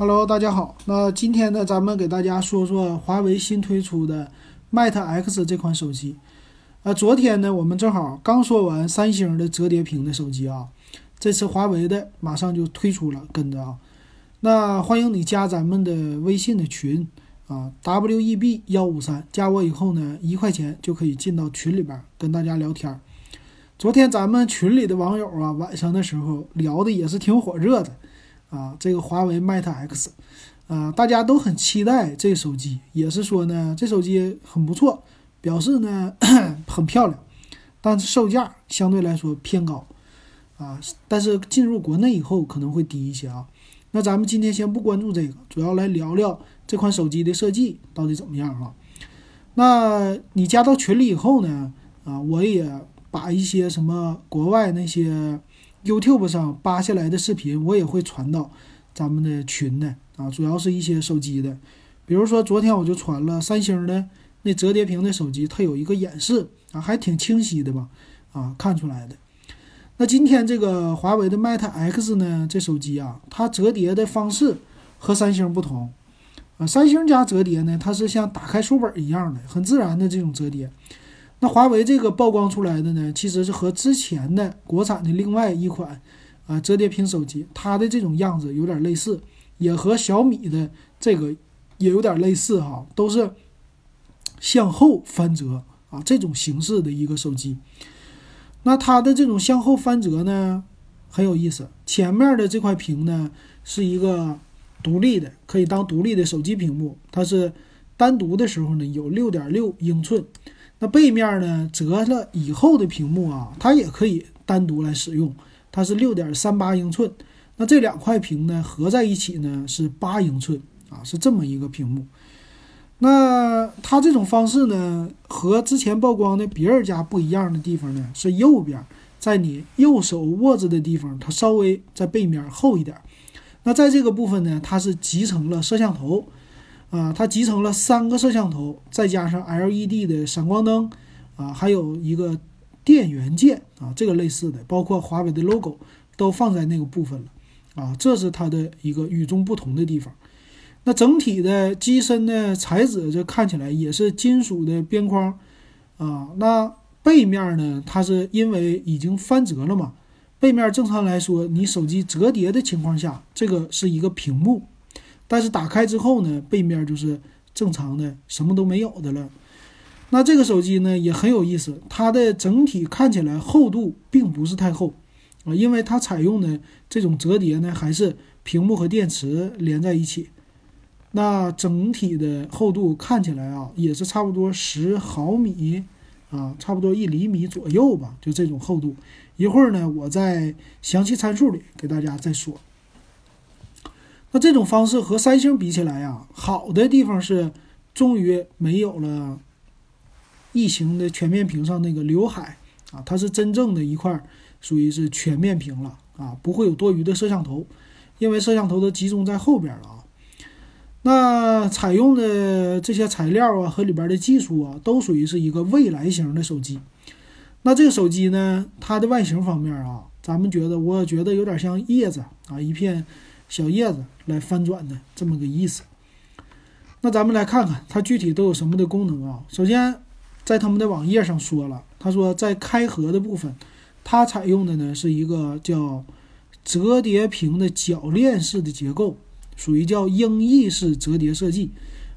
Hello，大家好。那今天呢，咱们给大家说说华为新推出的 Mate X 这款手机。啊，昨天呢，我们正好刚说完三星的折叠屏的手机啊，这次华为的马上就推出了，跟着啊。那欢迎你加咱们的微信的群啊，WEB 幺五三，加我以后呢，一块钱就可以进到群里边跟大家聊天。昨天咱们群里的网友啊，晚上的时候聊的也是挺火热的。啊，这个华为 Mate X，啊，大家都很期待这手机，也是说呢，这手机很不错，表示呢很漂亮，但是售价相对来说偏高，啊，但是进入国内以后可能会低一些啊。那咱们今天先不关注这个，主要来聊聊这款手机的设计到底怎么样啊？那你加到群里以后呢，啊，我也把一些什么国外那些。YouTube 上扒下来的视频，我也会传到咱们的群的啊，主要是一些手机的，比如说昨天我就传了三星的那折叠屏的手机，它有一个演示啊，还挺清晰的吧，啊，看出来的。那今天这个华为的 Mate X 呢，这手机啊，它折叠的方式和三星不同啊，三星家折叠呢，它是像打开书本一样的，很自然的这种折叠。那华为这个曝光出来的呢，其实是和之前的国产的另外一款啊折叠屏手机，它的这种样子有点类似，也和小米的这个也有点类似哈，都是向后翻折啊这种形式的一个手机。那它的这种向后翻折呢很有意思，前面的这块屏呢是一个独立的，可以当独立的手机屏幕，它是单独的时候呢有六点六英寸。那背面呢？折了以后的屏幕啊，它也可以单独来使用。它是六点三八英寸。那这两块屏呢，合在一起呢是八英寸啊，是这么一个屏幕。那它这种方式呢，和之前曝光的别人家不一样的地方呢，是右边在你右手握着的地方，它稍微在背面厚一点。那在这个部分呢，它是集成了摄像头。啊，它集成了三个摄像头，再加上 LED 的闪光灯，啊，还有一个电源键啊，这个类似的，包括华为的 logo 都放在那个部分了，啊，这是它的一个与众不同的地方。那整体的机身的材质，这看起来也是金属的边框，啊，那背面呢，它是因为已经翻折了嘛，背面正常来说，你手机折叠的情况下，这个是一个屏幕。但是打开之后呢，背面就是正常的，什么都没有的了。那这个手机呢也很有意思，它的整体看起来厚度并不是太厚啊，因为它采用的这种折叠呢，还是屏幕和电池连在一起。那整体的厚度看起来啊，也是差不多十毫米啊，差不多一厘米左右吧，就这种厚度。一会儿呢，我在详细参数里给大家再说。那这种方式和三星比起来呀，好的地方是，终于没有了异形的全面屏上那个刘海啊，它是真正的一块属于是全面屏了啊，不会有多余的摄像头，因为摄像头都集中在后边了啊。那采用的这些材料啊和里边的技术啊，都属于是一个未来型的手机。那这个手机呢，它的外形方面啊，咱们觉得，我觉得有点像叶子啊，一片。小叶子来翻转的这么个意思，那咱们来看看它具体都有什么的功能啊？首先，在他们的网页上说了，他说在开合的部分，它采用的呢是一个叫折叠屏的铰链式的结构，属于叫鹰翼式折叠设计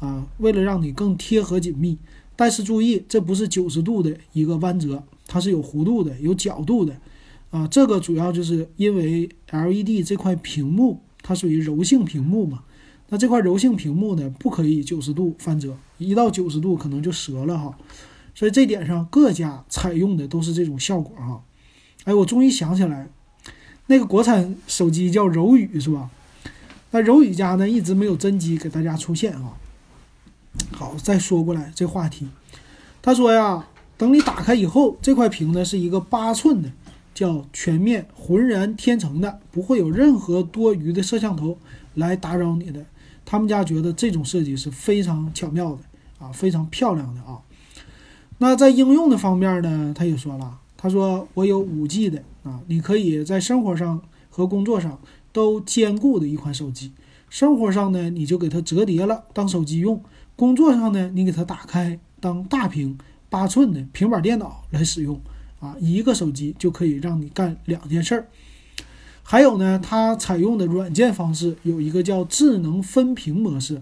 啊，为了让你更贴合紧密。但是注意，这不是九十度的一个弯折，它是有弧度的、有角度的啊。这个主要就是因为 LED 这块屏幕。它属于柔性屏幕嘛？那这块柔性屏幕呢，不可以九十度翻折，一到九十度可能就折了哈。所以这点上各家采用的都是这种效果哈。哎，我终于想起来，那个国产手机叫柔宇是吧？那柔宇家呢一直没有真机给大家出现啊。好，再说过来这话题，他说呀，等你打开以后，这块屏呢是一个八寸的。叫全面浑然天成的，不会有任何多余的摄像头来打扰你的。他们家觉得这种设计是非常巧妙的啊，非常漂亮的啊。那在应用的方面呢，他也说了，他说我有五 G 的啊，你可以在生活上和工作上都兼顾的一款手机，生活上呢，你就给它折叠了当手机用；工作上呢，你给它打开当大屏八寸的平板电脑来使用。啊，一个手机就可以让你干两件事儿。还有呢，它采用的软件方式有一个叫智能分屏模式。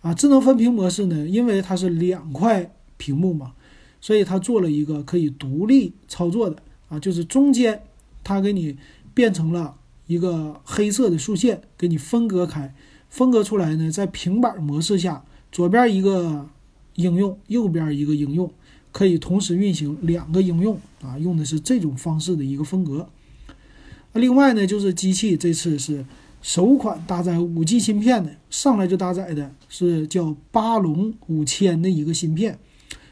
啊，智能分屏模式呢，因为它是两块屏幕嘛，所以它做了一个可以独立操作的。啊，就是中间它给你变成了一个黑色的竖线，给你分割开，分割出来呢，在平板模式下，左边一个应用，右边一个应用。可以同时运行两个应用啊，用的是这种方式的一个风格。另外呢，就是机器这次是首款搭载五 G 芯片的，上来就搭载的是叫巴龙五千的一个芯片，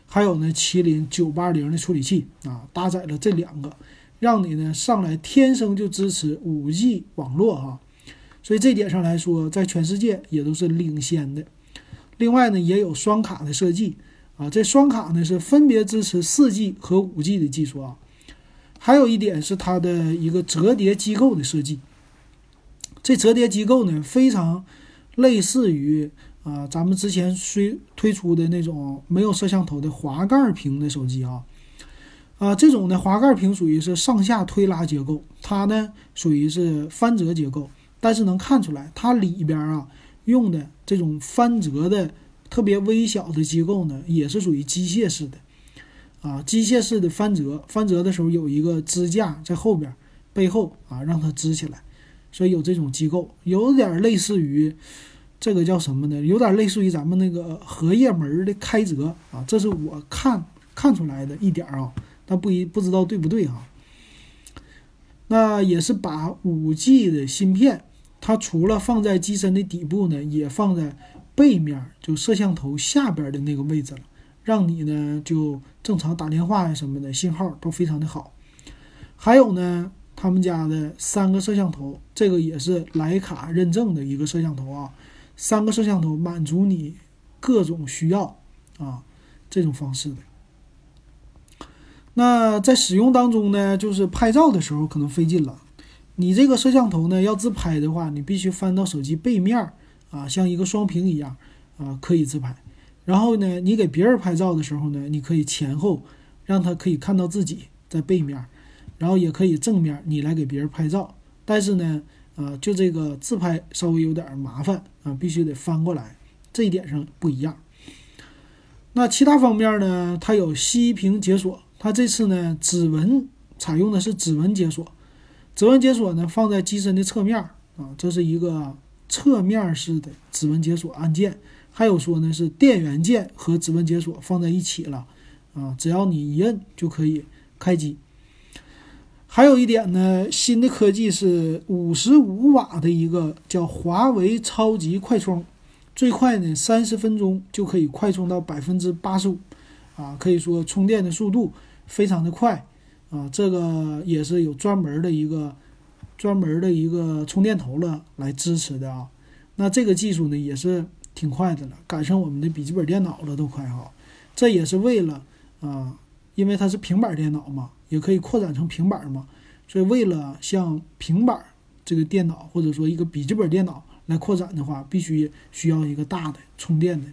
还有呢麒麟九八零的处理器啊，搭载了这两个，让你呢上来天生就支持五 G 网络哈，所以这点上来说，在全世界也都是领先的。另外呢，也有双卡的设计。啊，这双卡呢是分别支持四 G 和五 G 的技术啊，还有一点是它的一个折叠机构的设计。这折叠机构呢非常类似于啊咱们之前推推出的那种没有摄像头的滑盖屏的手机啊，啊这种的滑盖屏属于是上下推拉结构，它呢属于是翻折结构，但是能看出来它里边啊用的这种翻折的。特别微小的机构呢，也是属于机械式的，啊，机械式的翻折，翻折的时候有一个支架在后边，背后啊让它支起来，所以有这种机构，有点类似于这个叫什么呢？有点类似于咱们那个荷叶门的开折啊，这是我看看出来的一点啊，但不一不知道对不对哈。那也是把五 G 的芯片，它除了放在机身的底部呢，也放在。背面就摄像头下边的那个位置了，让你呢就正常打电话呀什么的信号都非常的好。还有呢，他们家的三个摄像头，这个也是徕卡认证的一个摄像头啊，三个摄像头满足你各种需要啊，这种方式的。那在使用当中呢，就是拍照的时候可能费劲了，你这个摄像头呢要自拍的话，你必须翻到手机背面。啊，像一个双屏一样，啊，可以自拍。然后呢，你给别人拍照的时候呢，你可以前后，让他可以看到自己在背面，然后也可以正面你来给别人拍照。但是呢，啊，就这个自拍稍微有点麻烦啊，必须得翻过来，这一点上不一样。那其他方面呢，它有息屏解锁，它这次呢，指纹采用的是指纹解锁，指纹解锁呢放在机身的侧面啊，这是一个。侧面式的指纹解锁按键，还有说呢是电源键和指纹解锁放在一起了，啊，只要你一摁就可以开机。还有一点呢，新的科技是五十五瓦的一个叫华为超级快充，最快呢三十分钟就可以快充到百分之八十五，啊，可以说充电的速度非常的快，啊，这个也是有专门的一个。专门的一个充电头了来支持的啊，那这个技术呢也是挺快的了，赶上我们的笔记本电脑了都快哈。这也是为了啊，因为它是平板电脑嘛，也可以扩展成平板嘛，所以为了像平板这个电脑或者说一个笔记本电脑来扩展的话，必须需要一个大的充电的。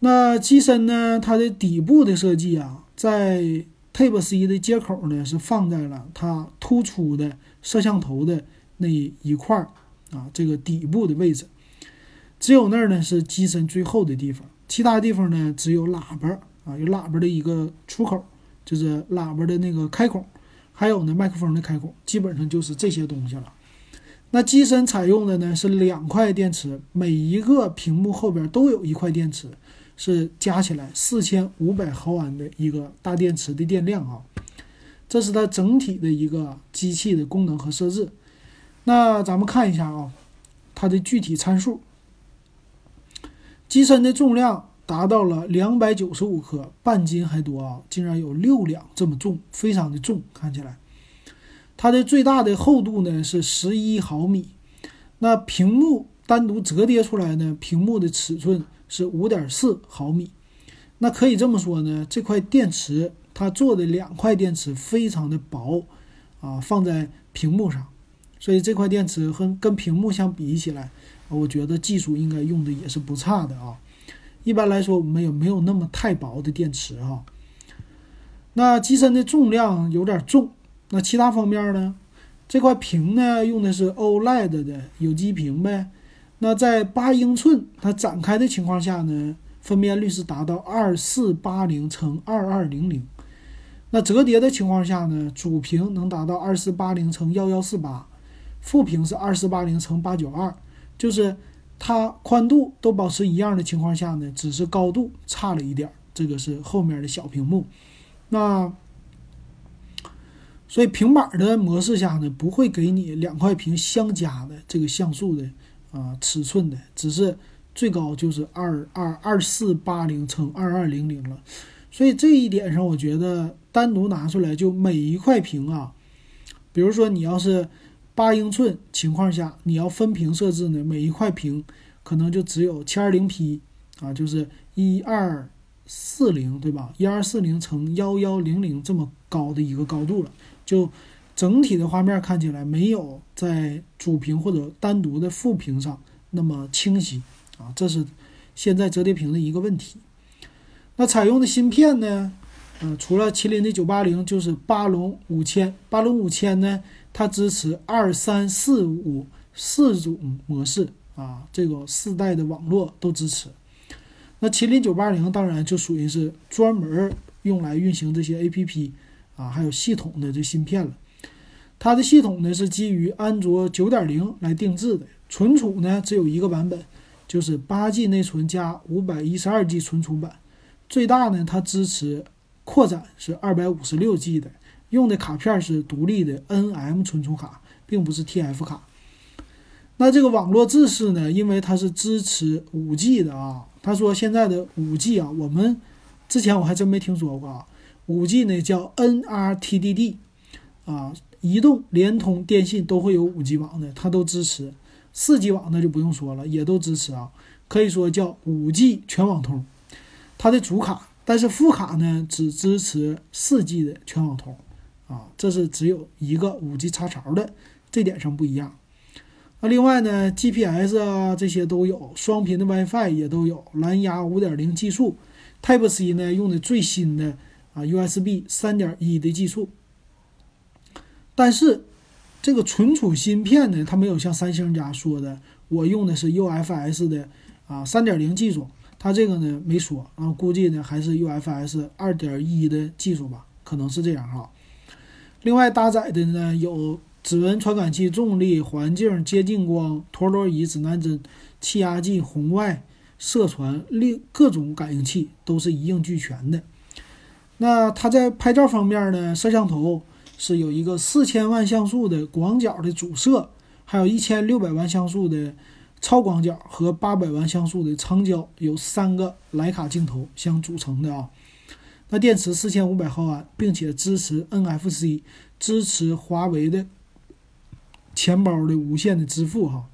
那机身呢，它的底部的设计啊，在。Type C 的接口呢是放在了它突出的摄像头的那一块儿啊，这个底部的位置，只有那儿呢是机身最后的地方，其他地方呢只有喇叭啊，有喇叭的一个出口，就是喇叭的那个开孔，还有呢麦克风的开孔，基本上就是这些东西了。那机身采用的呢是两块电池，每一个屏幕后边都有一块电池。是加起来四千五百毫安的一个大电池的电量啊，这是它整体的一个机器的功能和设置。那咱们看一下啊，它的具体参数，机身的重量达到了两百九十五克，半斤还多啊，竟然有六两这么重，非常的重，看起来。它的最大的厚度呢是十一毫米，那屏幕单独折叠出来呢，屏幕的尺寸。是五点四毫米，那可以这么说呢，这块电池它做的两块电池非常的薄，啊，放在屏幕上，所以这块电池和跟屏幕相比起来，我觉得技术应该用的也是不差的啊。一般来说，我们也没有那么太薄的电池哈。那机身的重量有点重。那其他方面呢？这块屏呢，用的是 OLED 的有机屏呗。那在八英寸它展开的情况下呢，分辨率是达到二四八零乘二二零零。那折叠的情况下呢，主屏能达到二四八零乘幺幺四八，副屏是二四八零乘八九二，就是它宽度都保持一样的情况下呢，只是高度差了一点。这个是后面的小屏幕。那所以平板的模式下呢，不会给你两块屏相加的这个像素的啊尺寸的，只是最高就是二二二四八零乘二二零零了。所以这一点上，我觉得单独拿出来就每一块屏啊，比如说你要是八英寸情况下，你要分屏设置呢，每一块屏可能就只有七二零 P 啊，就是一二四零对吧？一二四零乘幺幺零零这么高的一个高度了。就整体的画面看起来没有在主屏或者单独的副屏上那么清晰啊，这是现在折叠屏的一个问题。那采用的芯片呢？嗯，除了麒麟的九八零，就是八龙五千。八龙五千呢，它支持二三四五四种模式啊，这个四代的网络都支持。那麒麟九八零当然就属于是专门用来运行这些 A P P。啊，还有系统的这芯片了，它的系统呢是基于安卓九点零来定制的，存储呢只有一个版本，就是八 G 内存加五百一十二 G 存储版，最大呢它支持扩展是二百五十六 G 的，用的卡片是独立的 NM 存储卡，并不是 TF 卡。那这个网络制式呢，因为它是支持五 G 的啊，他说现在的五 G 啊，我们之前我还真没听说过啊。五 G 呢叫 NRTDD，啊，移动、联通、电信都会有五 G 网的，它都支持。四 G 网那就不用说了，也都支持啊，可以说叫五 G 全网通。它的主卡，但是副卡呢只支持四 G 的全网通，啊，这是只有一个五 G 插槽的，这点上不一样。那另外呢，GPS 啊这些都有，双频的 WiFi 也都有，蓝牙五点零技术，Type C 呢用的最新的。啊，USB 三点一的技术，但是这个存储芯片呢，它没有像三星家说的，我用的是 UFS 的啊三点零技术，它这个呢没说，然后估计呢还是 UFS 二点一的技术吧，可能是这样哈。另外搭载的呢有指纹传感器、重力、环境、接近光、陀螺仪、指南针、气压计、红外、射传，另各种感应器都是一应俱全的。那它在拍照方面呢？摄像头是有一个四千万像素的广角的主摄，还有一千六百万像素的超广角和八百万像素的长焦，有三个徕卡镜头相组成的啊。那电池四千五百毫安，并且支持 NFC，支持华为的钱包的无线的支付哈。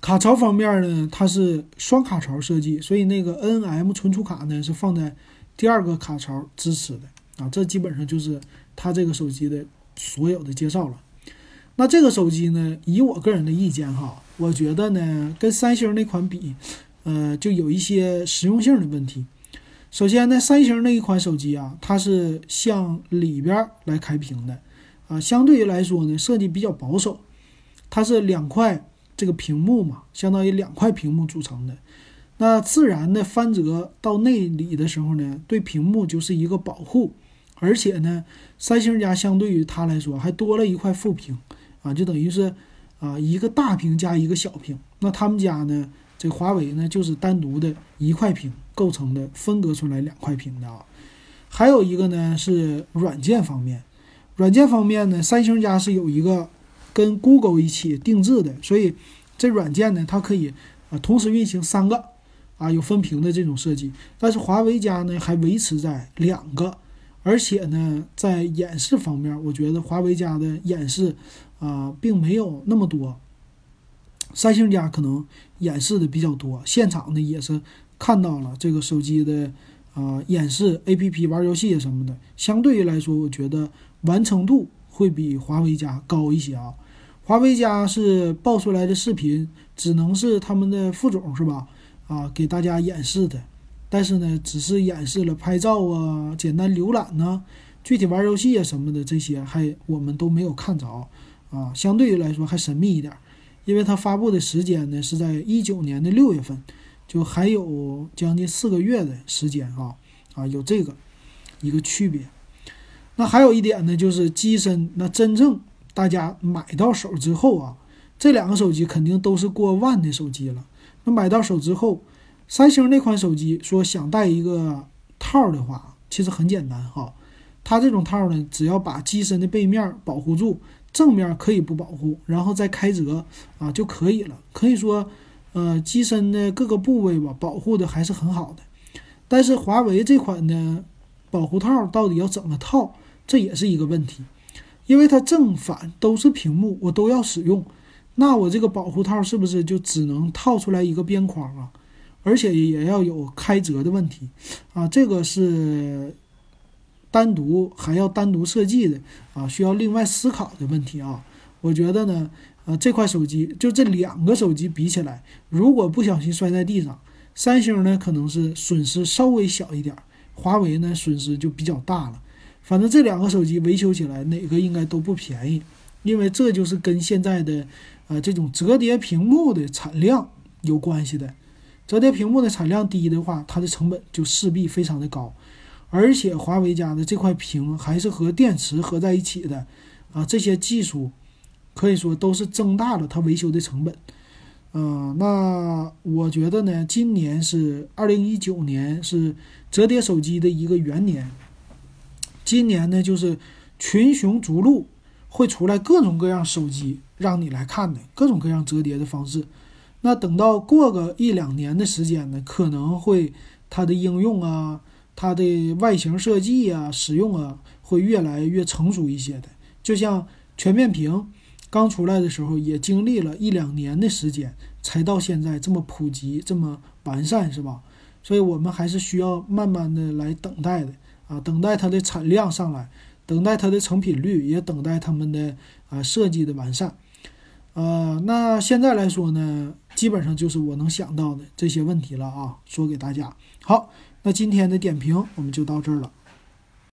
卡槽方面呢，它是双卡槽设计，所以那个 NM 存储卡呢是放在。第二个卡槽支持的啊，这基本上就是它这个手机的所有的介绍了。那这个手机呢，以我个人的意见哈，我觉得呢，跟三星那款比，呃，就有一些实用性的问题。首先呢，三星那一款手机啊，它是向里边来开屏的啊，相对于来说呢，设计比较保守。它是两块这个屏幕嘛，相当于两块屏幕组成的。那自然的翻折到内里的时候呢，对屏幕就是一个保护，而且呢，三星家相对于它来说还多了一块副屏，啊，就等于是啊一个大屏加一个小屏。那他们家呢，这华为呢就是单独的一块屏构成的，分割出来两块屏的啊。还有一个呢是软件方面，软件方面呢，三星家是有一个跟 Google 一起定制的，所以这软件呢它可以啊同时运行三个。啊，有分屏的这种设计，但是华为家呢还维持在两个，而且呢在演示方面，我觉得华为家的演示啊并没有那么多，三星家可能演示的比较多，现场呢也是看到了这个手机的啊演示 APP 玩游戏什么的，相对于来说，我觉得完成度会比华为家高一些啊。华为家是爆出来的视频，只能是他们的副总是吧？啊，给大家演示的。但是呢，只是演示了拍照啊、简单浏览呢，具体玩游戏啊什么的这些还我们都没有看着啊。相对于来说还神秘一点，因为它发布的时间呢是在一九年的六月份，就还有将近四个月的时间啊啊，有这个一个区别。那还有一点呢，就是机身，那真正大家买到手之后啊，这两个手机肯定都是过万的手机了。那买到手之后。三星那款手机说想带一个套的话，其实很简单哈。它这种套呢，只要把机身的背面保护住，正面可以不保护，然后再开折啊就可以了。可以说，呃，机身的各个部位吧，保护的还是很好的。但是华为这款的保护套到底要怎么套，这也是一个问题，因为它正反都是屏幕，我都要使用，那我这个保护套是不是就只能套出来一个边框啊？而且也要有开折的问题，啊，这个是单独还要单独设计的啊，需要另外思考的问题啊。我觉得呢，呃，这块手机就这两个手机比起来，如果不小心摔在地上，三星呢可能是损失稍微小一点，华为呢损失就比较大了。反正这两个手机维修起来哪个应该都不便宜，因为这就是跟现在的呃这种折叠屏幕的产量有关系的。折叠屏幕的产量低的话，它的成本就势必非常的高，而且华为家的这块屏还是和电池合在一起的，啊，这些技术可以说都是增大了它维修的成本。嗯，那我觉得呢，今年是二零一九年，是折叠手机的一个元年。今年呢，就是群雄逐鹿，会出来各种各样手机让你来看的，各种各样折叠的方式。那等到过个一两年的时间呢，可能会它的应用啊，它的外形设计啊，使用啊，会越来越成熟一些的。就像全面屏刚出来的时候，也经历了一两年的时间，才到现在这么普及、这么完善，是吧？所以我们还是需要慢慢的来等待的啊，等待它的产量上来，等待它的成品率，也等待他们的啊设计的完善。呃，那现在来说呢，基本上就是我能想到的这些问题了啊，说给大家。好，那今天的点评我们就到这儿了。